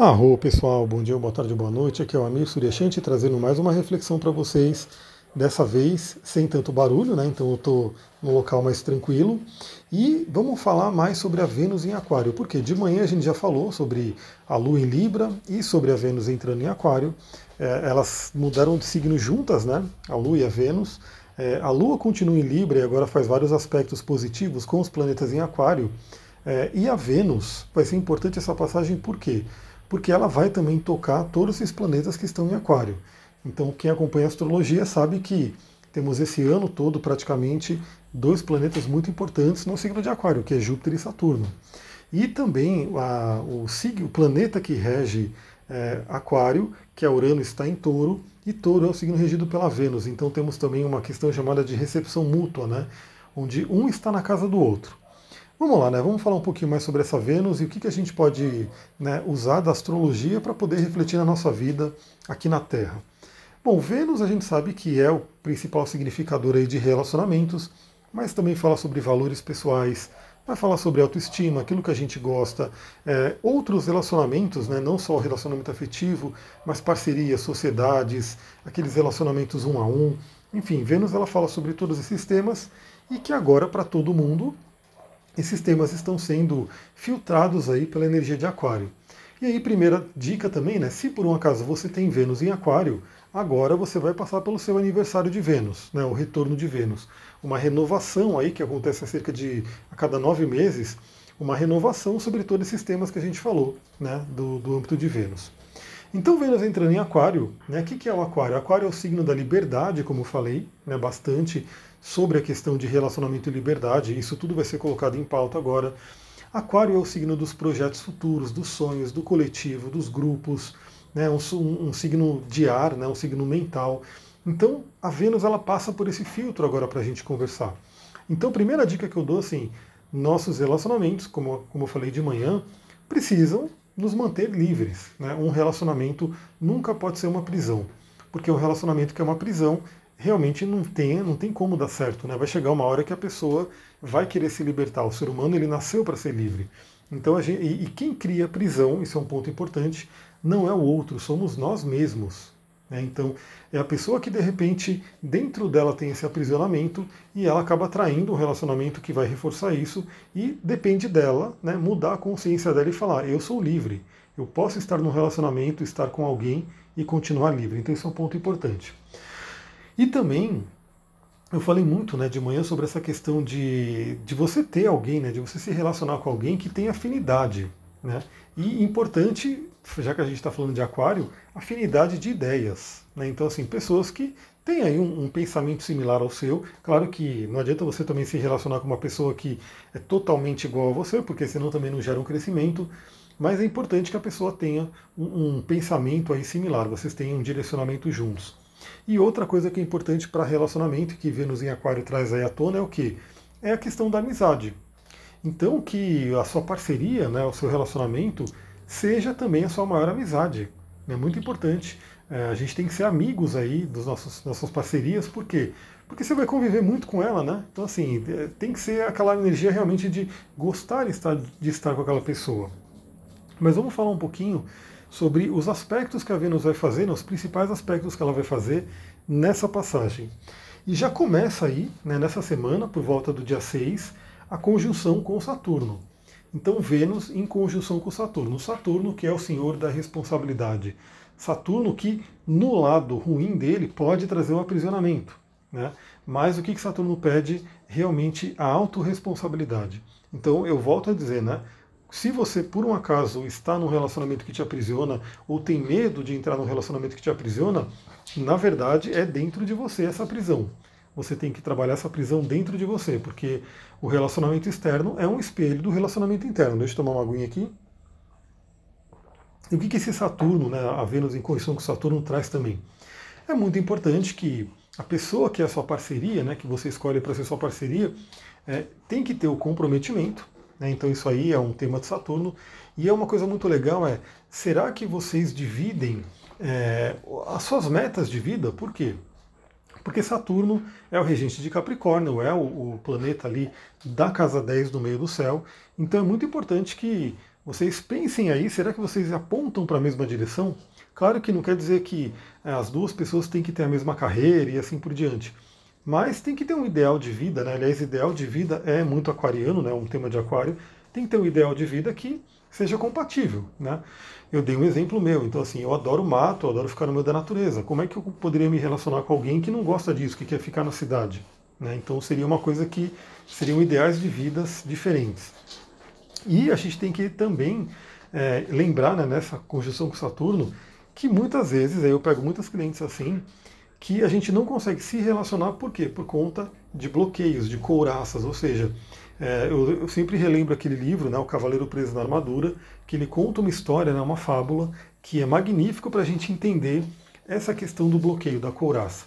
Arro pessoal, bom dia, boa tarde, boa noite. Aqui é o Amir Suryashanti trazendo mais uma reflexão para vocês. Dessa vez sem tanto barulho, né? Então eu estou num local mais tranquilo. E vamos falar mais sobre a Vênus em Aquário, porque de manhã a gente já falou sobre a Lua em Libra e sobre a Vênus entrando em Aquário. É, elas mudaram de signo juntas, né? A Lua e a Vênus. É, a Lua continua em Libra e agora faz vários aspectos positivos com os planetas em Aquário. É, e a Vênus vai ser importante essa passagem por quê? porque ela vai também tocar todos esses planetas que estão em Aquário. Então, quem acompanha a astrologia sabe que temos esse ano todo praticamente dois planetas muito importantes no signo de Aquário, que é Júpiter e Saturno. E também a, o, o, planeta que rege é, Aquário, que é Urano, está em Touro, e Touro é o signo regido pela Vênus. Então temos também uma questão chamada de recepção mútua, né? onde um está na casa do outro. Vamos lá, né? Vamos falar um pouquinho mais sobre essa Vênus e o que, que a gente pode né, usar da astrologia para poder refletir na nossa vida aqui na Terra. Bom, Vênus a gente sabe que é o principal significador aí de relacionamentos, mas também fala sobre valores pessoais, vai falar sobre autoestima, aquilo que a gente gosta, é, outros relacionamentos, né, não só o relacionamento afetivo, mas parcerias, sociedades, aqueles relacionamentos um a um. Enfim, Vênus ela fala sobre todos esses temas e que agora para todo mundo esses temas estão sendo filtrados aí pela energia de Aquário. E aí, primeira dica também, né? Se por um acaso você tem Vênus em Aquário, agora você vai passar pelo seu aniversário de Vênus, né? O retorno de Vênus. Uma renovação aí que acontece a cerca de a cada nove meses, uma renovação sobre todos esses temas que a gente falou, né? Do, do âmbito de Vênus. Então Vênus entrando em Aquário, né? O que, que é o Aquário? Aquário é o signo da liberdade, como eu falei, né? Bastante sobre a questão de relacionamento e liberdade. Isso tudo vai ser colocado em pauta agora. Aquário é o signo dos projetos futuros, dos sonhos, do coletivo, dos grupos, né, um, um, signo de ar, né, um signo mental. Então, a Vênus ela passa por esse filtro agora para a gente conversar. Então, primeira dica que eu dou assim, nossos relacionamentos, como, como eu falei de manhã, precisam nos manter livres. Né? Um relacionamento nunca pode ser uma prisão, porque um relacionamento que é uma prisão realmente não tem, não tem como dar certo. Né? Vai chegar uma hora que a pessoa vai querer se libertar. O ser humano ele nasceu para ser livre. Então gente, e, e, quem cria prisão, isso é um ponto importante, não é o outro, somos nós mesmos. Né? Então é a pessoa que de repente dentro dela tem esse aprisionamento e ela acaba atraindo um relacionamento que vai reforçar isso e depende dela né, mudar a consciência dela e falar eu sou livre, eu posso estar num relacionamento, estar com alguém e continuar livre. Então isso é um ponto importante. E também eu falei muito né, de manhã sobre essa questão de, de você ter alguém, né, de você se relacionar com alguém que tem afinidade. Né? E importante, já que a gente está falando de aquário, afinidade de ideias. Né? Então, assim, pessoas que têm aí um, um, pensamento similar ao seu. Claro que não adianta você também se relacionar com uma pessoa que é totalmente igual a você, porque senão também não gera um crescimento. Mas é importante que a pessoa tenha um, um pensamento aí similar, vocês tenham um direcionamento juntos. E outra coisa que é importante para relacionamento, que Vênus em Aquário traz aí à tona, é o que? É a questão da amizade. Então que a sua parceria, né, o seu relacionamento, seja também a sua maior amizade. É muito importante. É, a gente tem que ser amigos aí das nossas, nossas parcerias, por quê? Porque você vai conviver muito com ela, né? Então, assim, é, tem que ser aquela energia realmente de gostar de estar, de estar com aquela pessoa. Mas vamos falar um pouquinho sobre os aspectos que a Vênus vai fazer, né, os principais aspectos que ela vai fazer nessa passagem. E já começa aí, né, nessa semana, por volta do dia 6, a conjunção com Saturno. Então, Vênus em conjunção com Saturno. Saturno, que é o senhor da responsabilidade. Saturno, que no lado ruim dele pode trazer um aprisionamento. Né? Mas o que Saturno pede? Realmente a autorresponsabilidade. Então, eu volto a dizer, né? Se você, por um acaso, está num relacionamento que te aprisiona ou tem medo de entrar num relacionamento que te aprisiona, na verdade é dentro de você essa prisão. Você tem que trabalhar essa prisão dentro de você, porque o relacionamento externo é um espelho do relacionamento interno. Deixa eu tomar uma aguinha aqui. E o que, que esse Saturno, né, a Vênus em correção com Saturno, traz também? É muito importante que a pessoa que é a sua parceria, né, que você escolhe para ser sua parceria, é, tem que ter o comprometimento, né? Então isso aí é um tema de Saturno. E é uma coisa muito legal é, será que vocês dividem é, as suas metas de vida? Por quê? Porque Saturno é o regente de Capricórnio, é o, o, planeta ali da casa 10 do meio do céu. Então é muito importante que Vocês pensem aí, será que vocês apontam para a mesma direção? Claro que não quer dizer que é, as duas pessoas têm que ter a mesma carreira e assim por diante. Mas tem que ter um ideal de vida, né? Aliás, ideal de vida é muito aquariano, né? Um tema de aquário. Tem que ter um ideal de vida que seja compatível, né? Eu dei um exemplo meu, então assim, eu adoro mato, eu adoro ficar no meio da natureza. Como é que eu poderia me relacionar com alguém que não gosta disso, que quer ficar na cidade? Né? Então seria uma coisa que seriam ideais de vidas diferentes. E a gente tem que também é, lembrar né, nessa conjunção com Saturno que muitas vezes, aí eu pego muitas clientes assim, que a gente não consegue se relacionar, por quê? Por conta de bloqueios, de couraças, ou seja, é, eu, eu, sempre relembro aquele livro, né, O Cavaleiro Preso na Armadura, que ele conta uma história, né, uma fábula, que é magnífico para a gente entender essa questão do bloqueio, da couraça.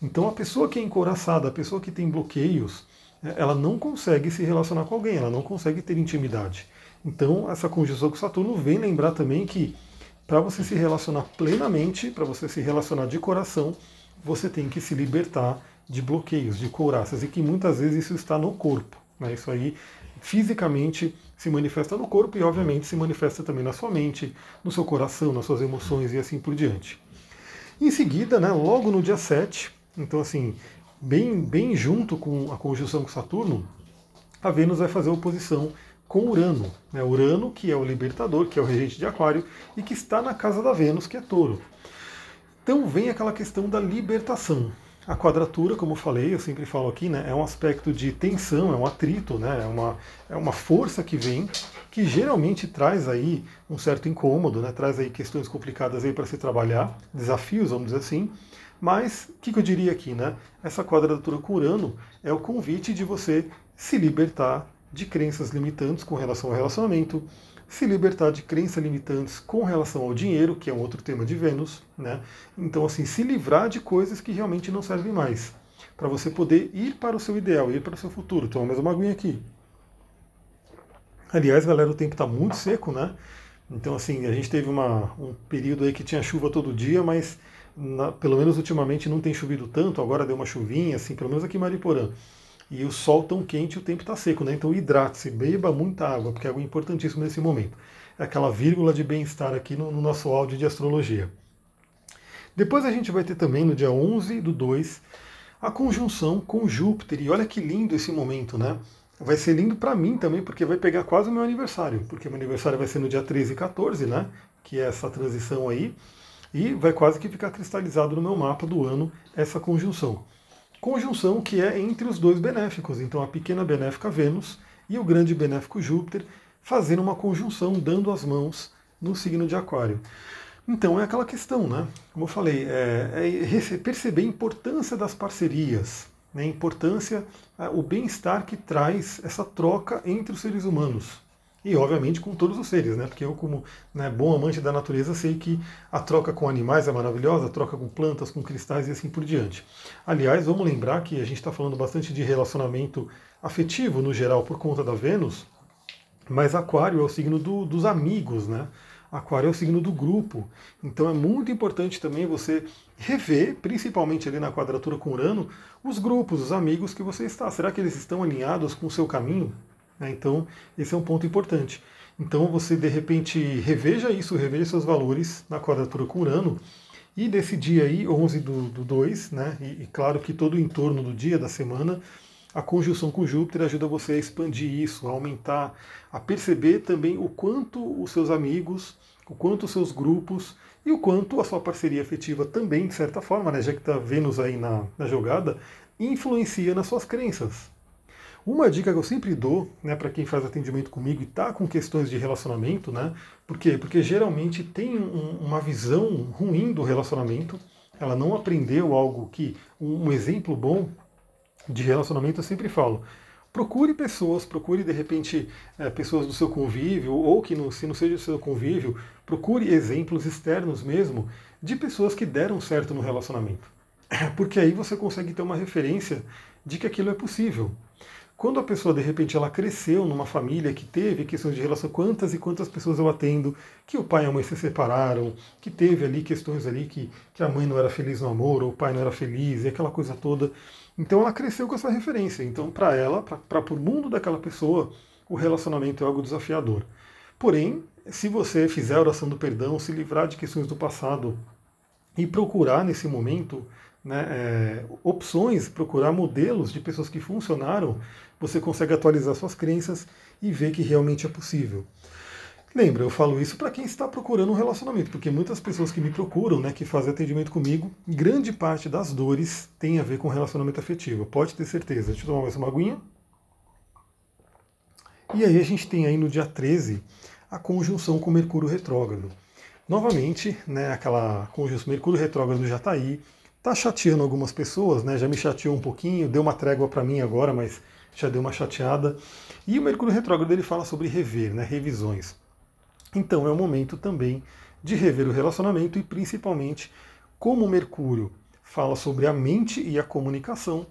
Então a pessoa que é encouraçada, a pessoa que tem bloqueios, é, ela não consegue se relacionar com alguém, ela não consegue ter intimidade. Então essa conjunção com Saturno vem lembrar também que para você se relacionar plenamente, para você se relacionar de coração, você tem que se libertar de bloqueios, de couraças, e que muitas vezes isso está no corpo. Né? Isso aí fisicamente se manifesta no corpo e, obviamente, se manifesta também na sua mente, no seu coração, nas suas emoções e assim por diante. Em seguida, né, logo no dia 7, então assim, bem, bem junto com a conjunção com Saturno, a Vênus vai fazer oposição com Urano. Né? Urano, que é o libertador, que é o regente de Aquário, e que está na casa da Vênus, que é Touro. Então vem aquela questão da libertação. A quadratura, como eu falei, eu sempre falo aqui, né, é um aspecto de tensão, é um atrito, né, é, uma, é uma força que vem, que geralmente traz aí um certo incômodo, né, traz aí questões complicadas aí para se trabalhar, desafios, vamos dizer assim. Mas o que, que eu diria aqui, né? Essa quadratura com Urano é o convite de você se libertar de crenças limitantes com relação ao relacionamento, se libertar de crenças limitantes com relação ao dinheiro, que é um outro tema de Vênus, né? Então, assim, se livrar de coisas que realmente não servem mais, para você poder ir para o seu ideal, ir para o seu futuro. Toma mais uma aguinha aqui. Aliás, galera, o tempo está muito seco, né? Então, assim, a gente teve uma, um período aí que tinha chuva todo dia, mas na, pelo menos ultimamente não tem chovido tanto, agora deu uma chuvinha, assim, pelo menos aqui em Mariporã e o sol tão quente o tempo está seco, né? Então hidrate-se, beba muita água, porque é algo importantíssimo nesse momento. É aquela vírgula de bem-estar aqui no, no, nosso áudio de astrologia. Depois a gente vai ter também no dia 11 do 2 a conjunção com Júpiter. E olha que lindo esse momento, né? Vai ser lindo para mim também, porque vai pegar quase o meu aniversário, porque meu aniversário vai ser no dia 13 e 14, né? Que é essa transição aí. E vai quase que ficar cristalizado no meu mapa do ano essa conjunção conjunção que é entre os dois benéficos, então a pequena benéfica Vênus e o grande benéfico Júpiter fazendo uma conjunção, dando as mãos no signo de Aquário. Então é aquela questão, né? Como eu falei, é, é perceber a importância das parcerias, né? a importância, o bem-estar que traz essa troca entre os seres humanos. E obviamente com todos os seres, né? Porque eu, como né, bom amante da natureza, sei que a troca com animais é maravilhosa, a troca com plantas, com cristais e assim por diante. Aliás, vamos lembrar que a gente está falando bastante de relacionamento afetivo no geral por conta da Vênus, mas Aquário é o signo do, dos amigos, né? Aquário é o signo do grupo. Então é muito importante também você rever, principalmente ali na quadratura com Urano, os grupos, os amigos que você está. Será que eles estão alinhados com o seu caminho? Né? Então, esse é um ponto importante. Então, você de repente reveja isso, reveja seus valores na quadratura com Urano. E desse dia aí, 11 do, 2, né? E, e, claro que todo o entorno do dia, da semana, a conjunção com Júpiter ajuda você a expandir isso, a aumentar, a perceber também o quanto os seus amigos, o quanto os seus grupos e o quanto a sua parceria afetiva também, de certa forma, né, já que está Vênus aí na, na jogada, influencia nas suas crenças. Uma dica que eu sempre dou né, para quem faz atendimento comigo e está com questões de relacionamento, né? Por quê? Porque geralmente tem um, uma visão ruim do relacionamento, ela não aprendeu algo que. Um, um exemplo bom de relacionamento eu sempre falo. Procure pessoas, procure de repente é, pessoas do seu convívio, ou que não, se não seja do seu convívio, procure exemplos externos mesmo de pessoas que deram certo no relacionamento. Porque aí você consegue ter uma referência de que aquilo é possível. Quando a pessoa, de repente, ela cresceu numa família que teve questões de relação, quantas e quantas pessoas eu atendo, que o pai e a mãe se separaram, que teve ali questões ali que, que a mãe não era feliz no amor, ou o pai não era feliz, e aquela coisa toda. Então ela cresceu com essa referência. Então, para ela, para o mundo daquela pessoa, o relacionamento é algo desafiador. Porém, se você fizer a oração do perdão, se livrar de questões do passado e procurar nesse momento né, é, opções, procurar modelos de pessoas que funcionaram, você consegue atualizar suas crenças e ver que realmente é possível. Lembra, eu falo isso para quem está procurando um relacionamento, porque muitas pessoas que me procuram, né, que fazem atendimento comigo, grande parte das dores tem a ver com relacionamento afetivo. Pode ter certeza. Deixa eu tomar mais uma aguinha. E aí a gente tem aí no dia 13 a conjunção com Mercúrio retrógrado. Novamente, né, aquela conjunção Mercúrio retrógrado já está aí, está chateando algumas pessoas, né, já me chateou um pouquinho, deu uma trégua para mim agora, mas já deu uma chateada. E o Mercúrio retrógrado ele fala sobre rever, né, revisões. Então é o momento também de rever o relacionamento e principalmente como o Mercúrio fala sobre a mente e a comunicação,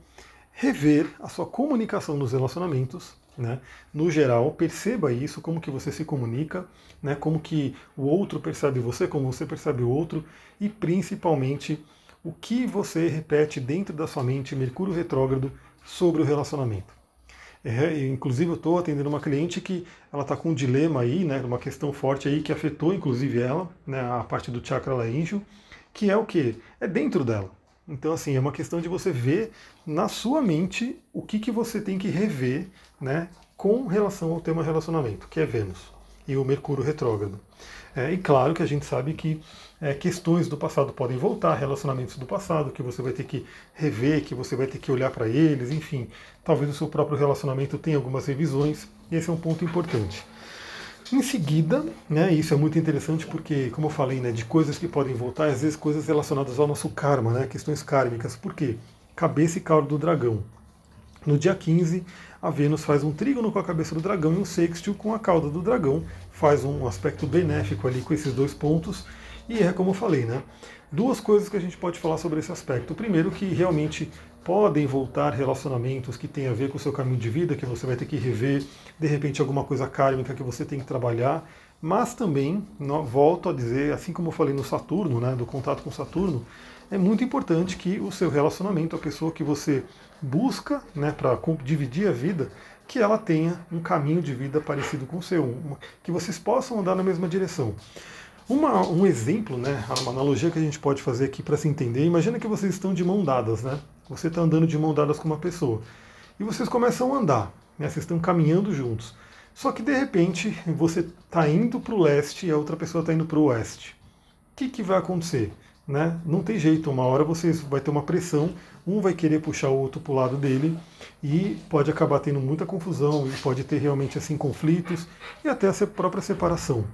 rever a sua comunicação nos relacionamentos, né? No geral, perceba isso, como que você se comunica, né? como que o outro percebe você, como você percebe o outro, e principalmente o que você repete dentro da sua mente, Mercúrio retrógrado, sobre o relacionamento. É, inclusive eu estou atendendo uma cliente que ela está com um dilema aí, né, uma questão forte aí que afetou inclusive ela, né, a parte do chakra laríngeo, que é o que? É dentro dela. Então assim, é uma questão de você ver na sua mente o que, que você tem que rever né, com relação ao tema relacionamento, que é Vênus e o Mercúrio retrógrado. É, e claro que a gente sabe que é, questões do passado podem voltar, relacionamentos do passado que você vai ter que rever, que você vai ter que olhar para eles, enfim, talvez o seu próprio relacionamento tenha algumas revisões, e esse é um ponto importante. Em seguida, né, isso é muito interessante porque, como eu falei, né, de coisas que podem voltar, às vezes coisas relacionadas ao nosso karma, né, questões kármicas. Por quê? Cabeça e cauda do dragão. No dia 15, a Vênus faz um trígono com a cabeça do dragão e um sextil com a cauda do dragão, faz um aspecto benéfico ali com esses dois pontos. E é como eu falei, né? Duas coisas que a gente pode falar sobre esse aspecto. Primeiro, que realmente podem voltar relacionamentos que têm a ver com o seu caminho de vida, que você vai ter que rever, de repente alguma coisa kármica que você tem que trabalhar. Mas também, volto a dizer, assim como eu falei no Saturno, né, do contato com Saturno, é muito importante que o seu relacionamento, a pessoa que você busca né, para dividir a vida, que ela tenha um caminho de vida parecido com o seu, que vocês possam andar na mesma direção. Uma, um exemplo, né, uma analogia que a gente pode fazer aqui para se entender, imagina que vocês estão de mão dadas, né? Você está andando de mão dadas com uma pessoa. E vocês começam a andar, né, vocês estão caminhando juntos. Só que de repente você está indo para o leste e a outra pessoa está indo para o oeste. O que, que vai acontecer? Né? Não tem jeito, uma hora você vai ter uma pressão, um vai querer puxar o outro para o lado dele e pode acabar tendo muita confusão e pode ter realmente assim conflitos e até a própria separação.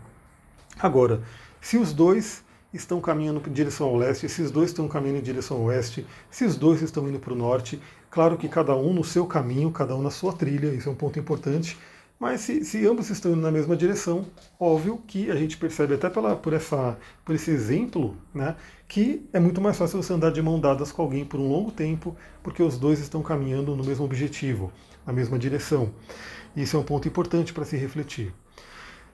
Agora, se os dois estão caminhando em direção ao leste, se os dois estão caminhando em direção ao oeste, se os dois estão indo para o norte, claro que cada um no seu caminho, cada um na sua trilha, isso é um ponto importante, mas se, se, ambos estão indo na mesma direção, óbvio que a gente percebe até pela, por, essa, por esse exemplo, né, que é muito mais fácil você andar de mão dadas com alguém por um longo tempo, porque os dois estão caminhando no mesmo objetivo, na mesma direção. Isso é um ponto importante para se refletir.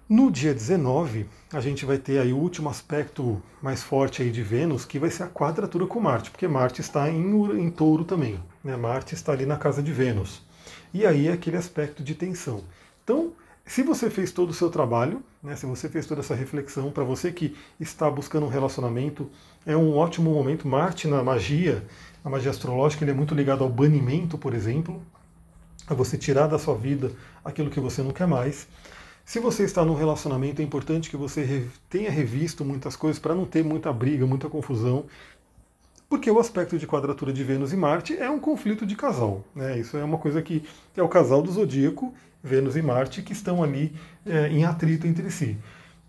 No dia 19, a gente vai ter aí o último aspecto mais forte aí de Vênus, que vai ser a quadratura com Marte, porque Marte está em, em touro também. Né? Marte está ali na casa de Vênus. E aí é aquele aspecto de tensão. Então, se você fez todo o seu trabalho, né, se você fez toda essa reflexão, para você que está buscando um relacionamento, é um ótimo momento. Marte na magia, a magia astrológica, ele é muito ligado ao banimento, por exemplo, a você tirar da sua vida aquilo que você não quer mais. Se você está num relacionamento, é importante que você tenha revisto muitas coisas para não ter muita briga, muita confusão, porque o aspecto de quadratura de Vênus e Marte é um conflito de casal. Né? Isso é uma coisa que é o casal do zodíaco Vênus e Marte, que estão ali é, em atrito entre si.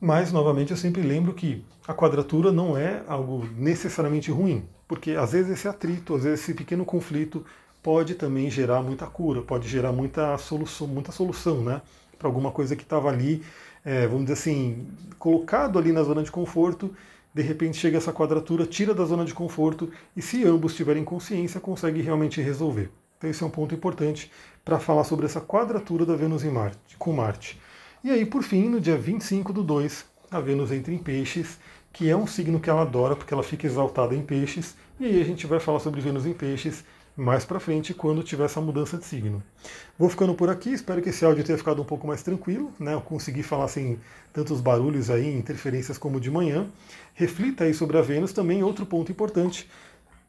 Mas, novamente, eu sempre lembro que a quadratura não é algo necessariamente ruim, porque às vezes esse atrito, às vezes esse pequeno conflito pode também gerar muita cura, pode gerar muita solução, muita solução né, para alguma coisa que estava ali, é, vamos dizer assim, colocado ali na zona de conforto, de repente chega essa quadratura, tira da zona de conforto e se ambos tiverem consciência, consegue realmente resolver. Então esse é um ponto importante para falar sobre essa quadratura da Vênus em Marte, com Marte. E aí, por fim, no dia 25 do 2, a Vênus entra em Peixes, que é um signo que ela adora porque ela fica exaltada em Peixes. E aí a gente vai falar sobre Vênus em Peixes mais para frente quando tiver essa mudança de signo. Vou ficando por aqui, espero que esse áudio tenha ficado um pouco mais tranquilo, né? Eu consegui falar sem tantos barulhos aí, interferências como de manhã. Reflita aí sobre a Vênus também, outro ponto importante.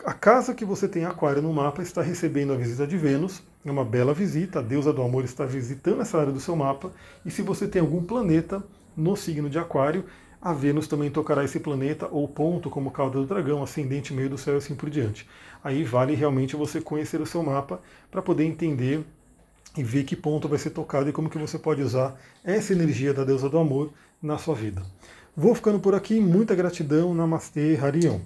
A casa que você tem aquário no mapa está recebendo a visita de Vênus, é uma bela visita, a deusa do amor está visitando essa área do seu mapa, e se você tem algum planeta no signo de aquário, a Vênus também tocará esse planeta ou ponto como cauda do dragão, ascendente, meio do céu e assim por diante. Aí vale realmente você conhecer o seu mapa para poder entender e ver que ponto vai ser tocado e como que você pode usar essa energia da deusa do amor na sua vida. Vou ficando por aqui, muita gratidão, Namastê, Harion.